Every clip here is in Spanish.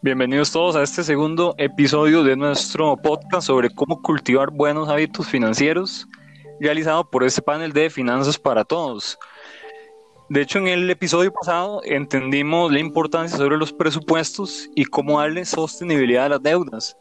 Bienvenidos todos a este segundo episodio de nuestro podcast sobre cómo cultivar buenos hábitos financieros, realizado por este panel de Finanzas para Todos. De hecho, en el episodio pasado entendimos la importancia sobre los presupuestos y cómo darle sostenibilidad a las deudas.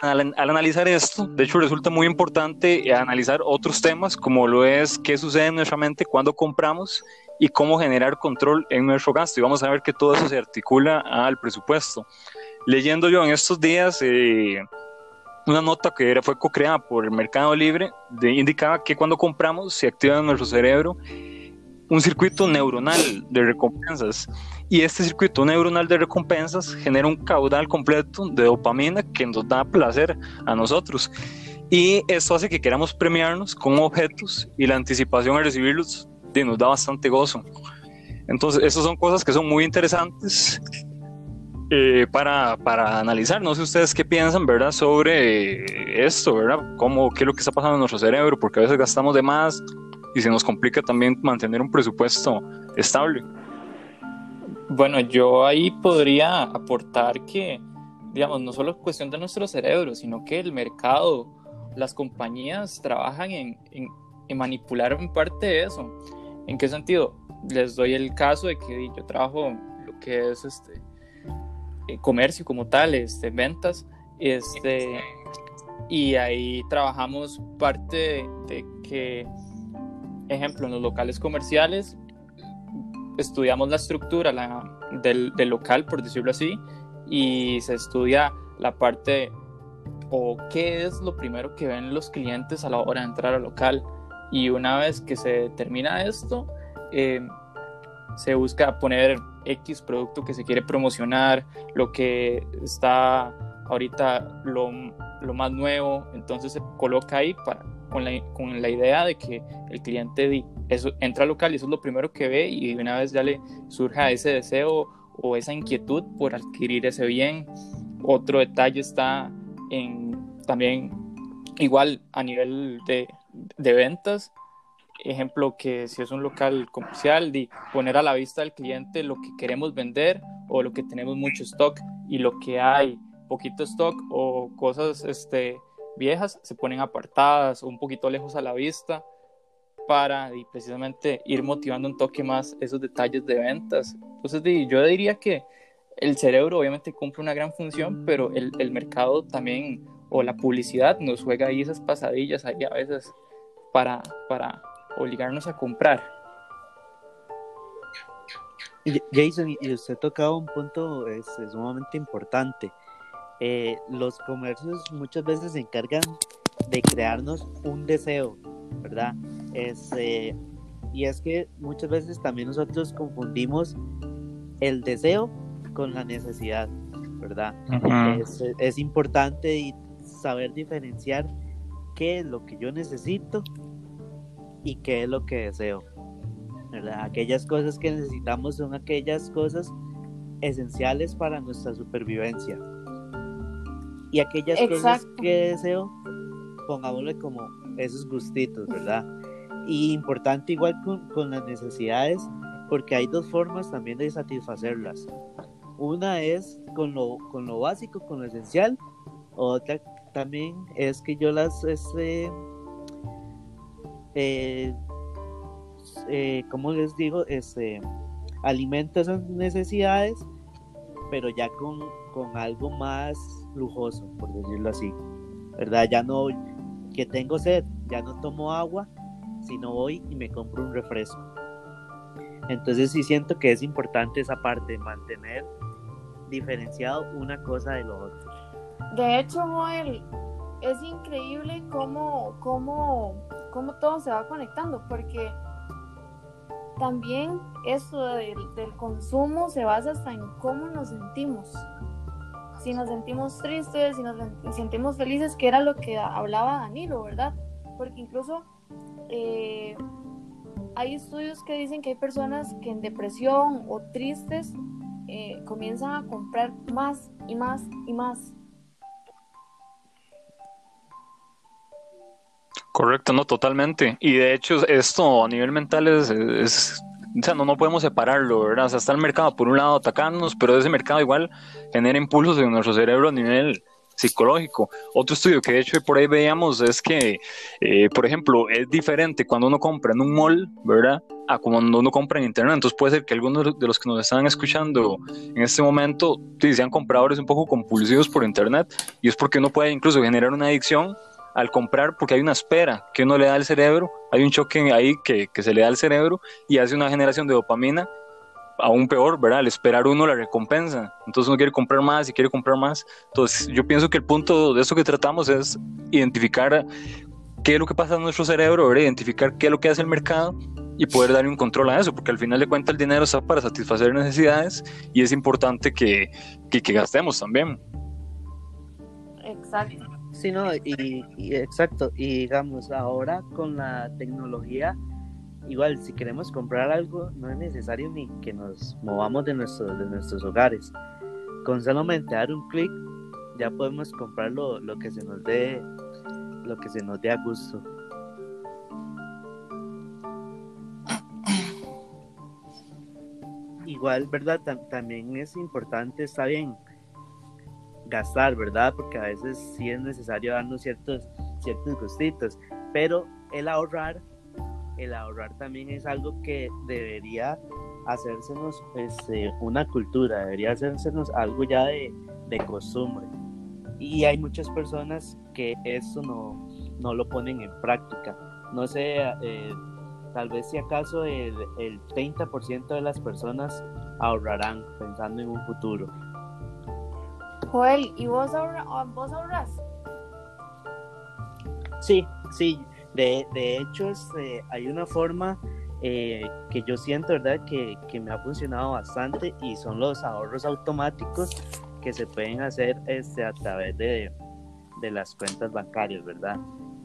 Al, analizar esto, de hecho, resulta muy importante analizar otros temas, como lo es qué sucede en nuestra mente cuando compramos y cómo generar control en nuestro gasto. Y vamos a ver que todo eso se articula al presupuesto. Leyendo yo en estos días eh, una nota que era, fue co-creada por el Mercado Libre, de, indicaba que cuando compramos se activa en nuestro cerebro un circuito neuronal de recompensas. Y este circuito neuronal de recompensas genera un caudal completo de dopamina que nos da placer a nosotros. Y esto hace que queramos premiarnos con objetos y la anticipación a recibirlos nos da bastante gozo. Entonces, esas son cosas que son muy interesantes eh, para, para, analizar. No sé ustedes qué piensan, ¿verdad? Sobre esto, ¿verdad? ¿Cómo, ¿Qué es lo que está pasando en nuestro cerebro? Porque a veces gastamos de más y se nos complica también mantener un presupuesto estable. Bueno, yo ahí podría aportar que, digamos, no solo es cuestión de nuestro cerebro, sino que el mercado, las compañías trabajan en, en, en manipular un parte de eso. ¿En qué sentido? Les doy el caso de que yo trabajo lo que es este eh, comercio como tal, este, ventas, este, y ahí trabajamos parte de, que, ejemplo, en los locales comerciales estudiamos la estructura del, del, local, por decirlo así, y se estudia la parte o qué es lo primero que ven los clientes a la hora de entrar al local. Y una vez que se termina esto, eh, se busca poner X producto que se quiere promocionar, lo que está ahorita lo, lo más nuevo, entonces se coloca ahí para, con, la, idea de que el cliente eso, entra al local y eso es lo primero que ve y una vez ya le surja ese deseo o esa inquietud por adquirir ese bien. Otro detalle está en también igual a nivel de de ventas. Ejemplo, que si es un local comercial, de poner a la vista del cliente lo que queremos vender o lo que tenemos mucho stock y lo que hay poquito stock o cosas este, viejas se ponen apartadas o un poquito lejos a la vista para y precisamente ir motivando un toque más esos detalles de ventas. Entonces yo diría que el cerebro obviamente cumple una gran función, pero el, el mercado también o la publicidad nos juega ahí esas pasadillas ahí a veces para, para obligarnos a comprar. Jason, y usted tocaba un punto es, sumamente importante. Eh, los comercios muchas veces se encargan de crearnos un deseo, ¿verdad? Es, eh, y es que muchas veces también nosotros confundimos el deseo con la necesidad, ¿verdad? es, es, importante saber diferenciar qué es lo que yo necesito y qué es lo que deseo. Aquellas cosas que necesitamos son aquellas cosas esenciales para nuestra supervivencia. Y aquellas cosas que deseo, pongámosle como esos gustitos, ¿verdad? Y importante igual con, con las necesidades, porque hay dos formas también de satisfacerlas. Una es con lo, con lo básico, con lo esencial, otra también es que yo las, este, eh, eh, como les digo, este, alimento esas necesidades, pero ya con, con algo más lujoso, por decirlo así, ¿verdad? Ya no, que tengo sed, ya no tomo agua, sino voy y me compro un refresco. Entonces sí siento que es importante esa parte, mantener diferenciado una cosa de lo otro. De hecho, Joel, es increíble cómo, cómo, cómo todo se va conectando, porque también eso del, del, consumo se basa hasta en cómo nos sentimos. Si nos sentimos tristes, si nos sentimos felices, que era lo que hablaba Danilo, ¿verdad? Porque incluso eh, hay estudios que dicen que hay personas que en depresión o tristes eh, comienzan a comprar más y más y más Correcto, no, totalmente. Y de hecho, esto a nivel mental es, o sea, no, no podemos separarlo, ¿verdad? O sea, está el mercado por un lado atacándonos, pero ese mercado igual genera impulsos en nuestro cerebro a nivel psicológico. Otro estudio que de hecho por ahí veíamos es que, eh, por ejemplo, es diferente cuando uno compra en un mall, ¿verdad? A cuando uno compra en internet. Entonces puede ser que algunos de los que nos están escuchando en este momento sean compradores un poco compulsivos por internet y es porque uno puede incluso generar una adicción al comprar porque hay una espera que uno le da al cerebro, hay un choque ahí que, se le da al cerebro y hace una generación de dopamina aún peor, ¿verdad? Al esperar uno la recompensa. Entonces uno quiere comprar más y quiere comprar más. Entonces yo pienso que el punto de eso que tratamos es identificar qué es lo que pasa en nuestro cerebro. Identificar qué es lo que hace el mercado y poder darle un control a eso, porque al final de cuentas el dinero está para satisfacer necesidades y es importante que, que, gastemos también. Exacto. Sí, no, y, y exacto, y digamos, ahora con la tecnología igual si queremos comprar algo no es necesario ni que nos movamos de, nuestro, de nuestros hogares. Con solamente dar un clic ya podemos comprar lo, lo, que se nos dé lo que se nos dé a gusto. Igual, ¿verdad? también es importante, está bien, gastar, ¿verdad? Porque a veces sí es necesario darnos ciertos, ciertos gustitos, pero el ahorrar el ahorrar también es algo que debería hacérsenos este, una cultura, debería hacérsenos algo ya de, de costumbre. Y hay muchas personas que eso no, no lo ponen en práctica. No sé, eh, tal vez si acaso el, el 30% de las personas ahorrarán pensando en un futuro. Joel, ¿y vos, ahorra, vos ahorras? Sí, sí, de, de hecho, este, hay una forma eh, que yo siento, ¿verdad?, que, que, me ha funcionado bastante y son los ahorros automáticos que se pueden hacer este, a través de, de las cuentas bancarias, ¿verdad?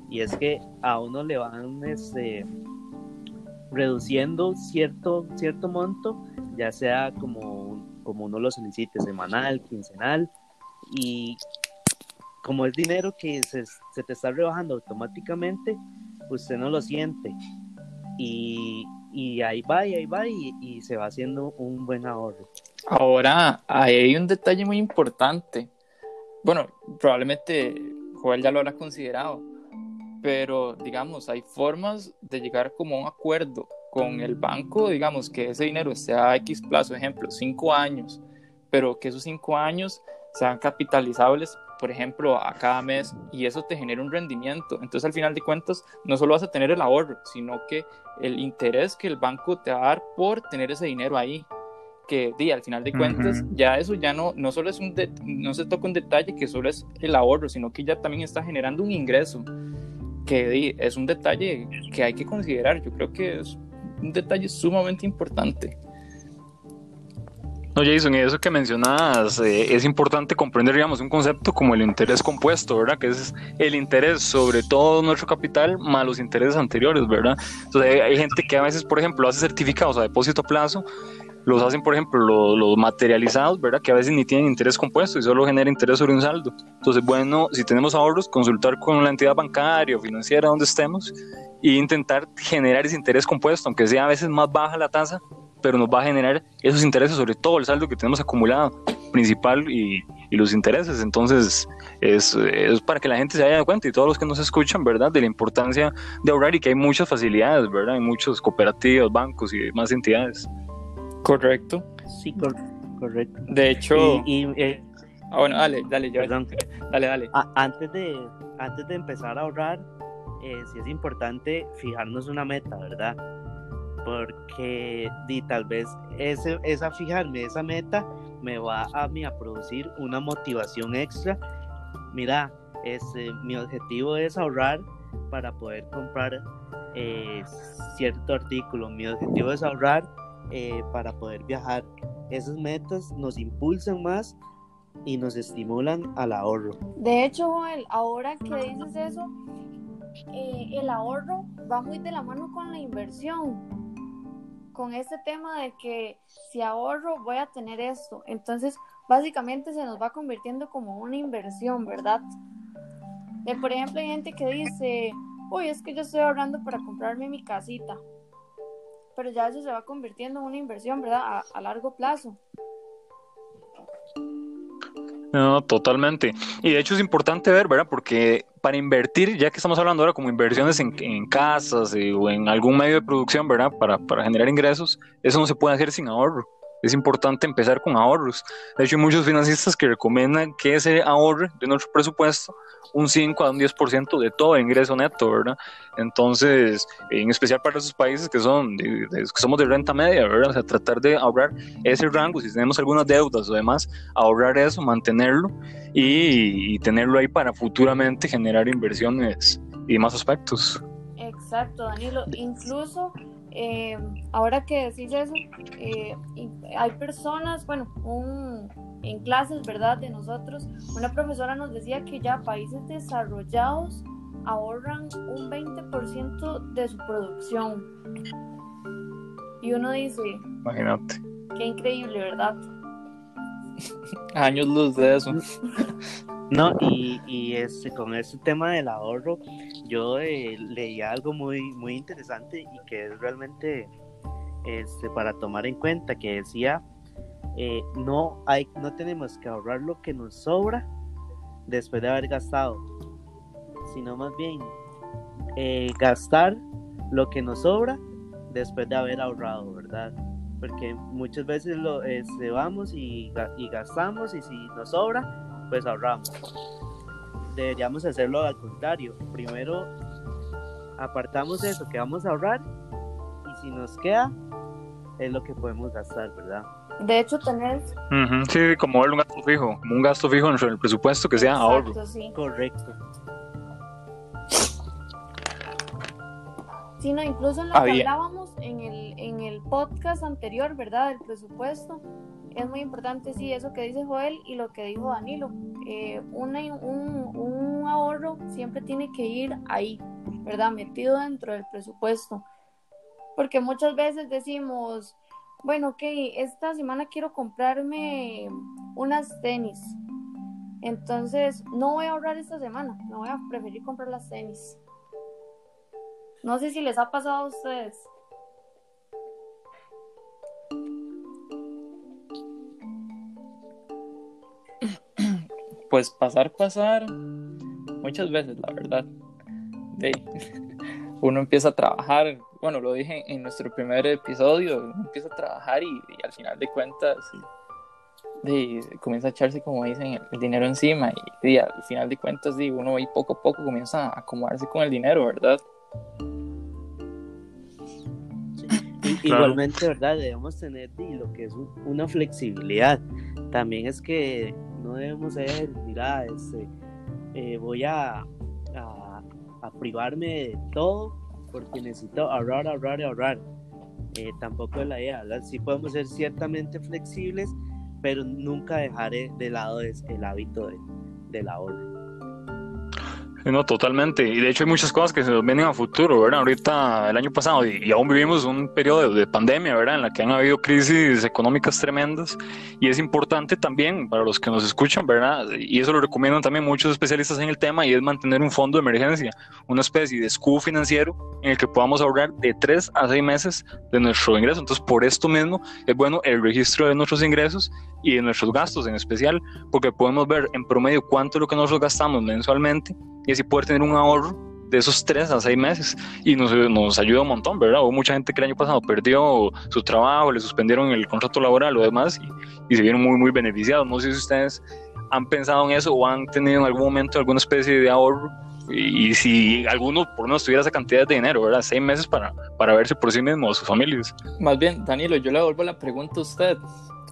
Y es que a uno le van este, reduciendo cierto, cierto monto, ya sea como, como uno lo solicite, semanal, quincenal, y como es dinero que se, se, te está rebajando automáticamente, usted no lo siente. Y, y ahí va, y ahí va, y, se va haciendo un buen ahorro. Ahora, ahí hay un detalle muy importante. Bueno, probablemente Joel ya lo habrá considerado, pero digamos, hay formas de llegar como a un acuerdo con el banco, digamos, que ese dinero esté a X plazo, ejemplo, cinco años, pero que esos cinco años sean capitalizables por ejemplo, a cada mes y eso te genera un rendimiento. Entonces, al final de cuentas, no solo vas a tener el ahorro, sino que el interés que el banco te va a dar por tener ese dinero ahí. Que di, al final de cuentas, ya eso ya no, no solo es un, no se toca un detalle que solo es el ahorro, sino que ya también está generando un ingreso. Que di, es un detalle que hay que considerar. Yo creo que es un detalle sumamente importante. No, Jason, y eso que mencionas, eh, es importante comprender, digamos, un concepto como el interés compuesto, ¿verdad? Que es el interés sobre todo nuestro capital más los intereses anteriores, ¿verdad? Entonces, hay, gente que a veces, por ejemplo, hace certificados a depósito a plazo, los hacen, por ejemplo, los, materializados, ¿verdad? Que a veces ni tienen interés compuesto y solo genera interés sobre un saldo. Entonces, bueno, si tenemos ahorros, consultar con la entidad bancaria o financiera donde estemos e intentar generar ese interés compuesto, aunque sea a veces más baja la tasa, pero nos va a generar esos intereses sobre todo el saldo que tenemos acumulado principal y, y los intereses. Entonces, es, es, para que la gente se haya dado cuenta y todos los que nos escuchan, ¿verdad?, de la importancia de ahorrar y que hay muchas facilidades, ¿verdad? Hay muchas cooperativas, bancos y demás entidades. Correcto. Sí, correcto. De hecho... Y, eh, ah, bueno, dale, dale, yo. Perdón. Dale, dale. antes, de, antes de empezar a ahorrar, eh, sí es importante fijarnos una meta, ¿verdad? Porque di, tal vez ese, esa fijarme esa meta me va a mí a producir una motivación extra. Mira, este, mi objetivo es ahorrar para poder comprar eh, cierto artículo. Mi objetivo es ahorrar eh, para poder viajar. Esas metas nos impulsan más y nos estimulan al ahorro. De hecho, Joel, ahora que dices eso, eh, el ahorro va muy de la mano con la inversión con este tema de que si ahorro voy a tener esto. Entonces, básicamente se nos va convirtiendo como una inversión, ¿verdad? De, por ejemplo, hay gente que dice, uy, es que yo estoy ahorrando para comprarme mi casita. pero ya eso se va convirtiendo en una inversión, ¿verdad? A, a largo plazo. No, totalmente. Y de hecho es importante ver, ¿verdad? Porque para invertir, ya que estamos hablando ahora como inversiones en, en casas eh, o en algún medio de producción, ¿verdad? Para, para generar ingresos, eso no se puede hacer sin ahorro es importante empezar con ahorros. De hecho, hay muchos financistas que recomiendan que se ahorre de nuestro presupuesto un 5 a un 10% de todo ingreso neto, ¿verdad? Entonces, en especial para esos países que son que somos de renta media, ¿verdad? O sea, tratar de ahorrar ese rango, si tenemos algunas deudas o demás, ahorrar eso, mantenerlo y, y tenerlo ahí para futuramente generar inversiones y más aspectos. Exacto, Danilo. Incluso eh, ahora que decís eso, eh, hay personas, bueno, un, en clases, ¿verdad? De nosotros, una profesora nos decía que ya países desarrollados ahorran un 20% de su producción. Y uno dice, imagínate. Qué increíble, ¿verdad? Años luz de eso. No, y, y este, con este tema del ahorro, yo eh, leí algo muy, muy interesante y que es realmente este, para tomar en cuenta, que decía, eh, no, hay, no tenemos que ahorrar lo que nos sobra después de haber gastado, sino más bien eh, gastar lo que nos sobra después de haber ahorrado, ¿verdad? Porque muchas veces lo este, vamos y, y gastamos y si nos sobra, pues ahorramos deberíamos hacerlo al contrario. Primero apartamos eso que vamos a ahorrar y si nos queda es lo que podemos gastar, ¿verdad? De hecho, tener... Sí, como un gasto fijo, como un gasto fijo en el presupuesto que sea ahorro. Correcto. Sí, no, incluso en lo que hablábamos en el, en el podcast anterior, ¿verdad? Del presupuesto, es muy importante, sí, eso que dice Joel y lo que dijo Danilo. Eh, un, un, ahorro siempre tiene que ir ahí, ¿verdad? Metido dentro del presupuesto. Porque muchas veces decimos, bueno, ok, esta semana quiero comprarme unas tenis. Entonces, no voy a ahorrar esta semana, no voy a preferir comprar las tenis. No sé si les ha pasado a ustedes. Pues pasar, pasar, muchas veces, la verdad. De, uno empieza a trabajar, bueno, lo dije en nuestro primer episodio, uno empieza a trabajar y, al final de cuentas de, comienza a echarse, como dicen, el, dinero encima y, al final de cuentas de, uno ahí poco a poco comienza a acomodarse con el dinero, ¿verdad? Igualmente, ¿verdad? Debemos tener lo que es una flexibilidad. También es que no debemos ser, mira, este, eh, voy a, privarme de todo porque necesito ahorrar, ahorrar, ahorrar. Eh, tampoco es la idea, ¿verdad? Sí podemos ser ciertamente flexibles, pero nunca dejar de lado el hábito de, del ahorro. No, totalmente. Y de hecho hay muchas cosas que se nos vienen a futuro, ¿verdad? Ahorita, el año pasado, y, aún vivimos un periodo de, pandemia, ¿verdad? En la que han habido crisis económicas tremendas. Y es importante también para los que nos escuchan, ¿verdad? Y eso lo recomiendan también muchos especialistas en el tema, y es mantener un fondo de emergencia, una especie de escudo financiero en el que podamos ahorrar de tres a seis meses de nuestro ingreso. Entonces, por esto mismo, es bueno el registro de nuestros ingresos y de nuestros gastos en especial, porque podemos ver en promedio cuánto es lo que nosotros gastamos mensualmente y así poder tener un ahorro de esos tres a seis meses y nos, nos ayuda un montón, ¿verdad? Hubo mucha gente que el año pasado perdió su trabajo, le suspendieron el contrato laboral o demás y, y se vieron muy, muy beneficiados. No sé si ustedes han pensado en eso o han tenido en algún momento alguna especie de ahorro y, si alguno por lo menos tuviera esa cantidad de dinero, ¿verdad? Seis meses para, para verse por sí mismo o sus familias. Más bien, Danilo, yo le devuelvo la pregunta a usted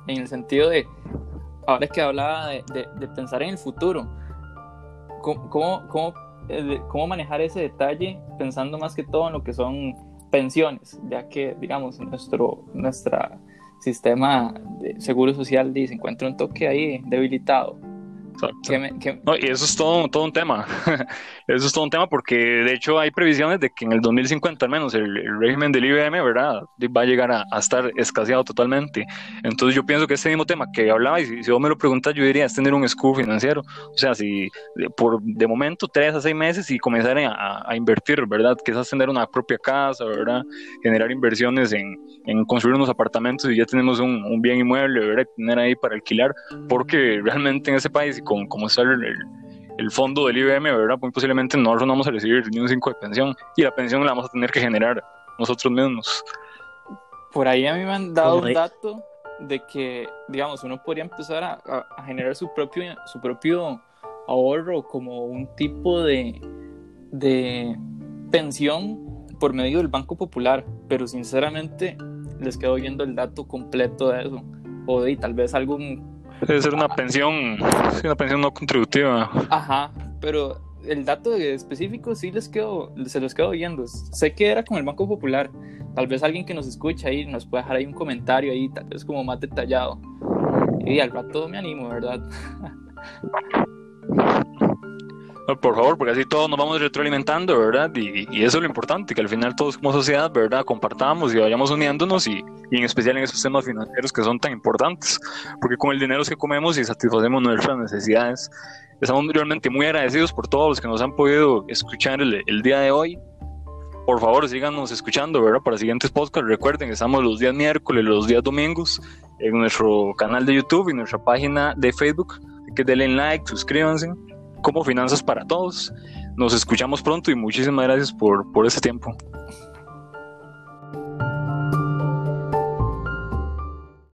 en el sentido de, ahora que hablaba de, de, de pensar en el futuro, ¿Cómo, cómo, eh, cómo, manejar ese detalle pensando más que todo en lo que son pensiones, ya que, digamos, nuestro nuestra sistema de seguro social se encuentra un toque ahí debilitado. Y eso es todo, todo un tema. eso es todo un tema porque de hecho hay previsiones de que en el 2050 al menos el, régimen del IBM, ¿verdad? Va a llegar a, estar escaseado totalmente. Entonces yo pienso que este mismo tema que hablaba, y si, vos me lo preguntas, yo diría es tener un escudo financiero. O sea, si por de momento tres a seis meses y comenzar a, a invertir, ¿verdad? Quizás tener una propia casa, ¿verdad? Generar inversiones en, en construir unos apartamentos y ya tenemos un, un bien inmueble, ¿verdad? Tener ahí para alquilar, porque realmente en ese país con como está el, el, fondo del IBM, ¿verdad? Muy posiblemente no vamos a recibir ni un 5 de pensión y la pensión la vamos a tener que generar nosotros mismos. Por ahí a mí me han dado un dato de que, digamos, uno podría empezar a, a, generar su propio, su propio ahorro como un tipo de, de pensión por medio del Banco Popular, pero sinceramente les quedo viendo el dato completo de eso, o de tal vez algún Debe ser una pensión, una pensión no contributiva. Ajá, pero el dato específico sí les quedo, se los quedo viendo. Sé que era con el Banco Popular. Tal vez alguien que nos escucha ahí nos puede dejar ahí un comentario ahí, tal vez como más detallado. Y al rato me animo, ¿verdad? por favor, porque así todos nos vamos retroalimentando, ¿verdad? Y, eso es lo importante, que al final todos como sociedad, ¿verdad? Compartamos y vayamos uniéndonos y, en especial en esos temas financieros que son tan importantes, porque con el dinero que comemos y satisfacemos nuestras necesidades. Estamos realmente muy agradecidos por todos los que nos han podido escuchar el, el día de hoy. Por favor, síganos escuchando, ¿verdad? Para siguientes podcasts. Recuerden que estamos los días miércoles, los días domingos en nuestro canal de YouTube y nuestra página de Facebook. Que denle like, suscríbanse como Finanzas para Todos. Nos escuchamos pronto y muchísimas gracias por, por ese tiempo.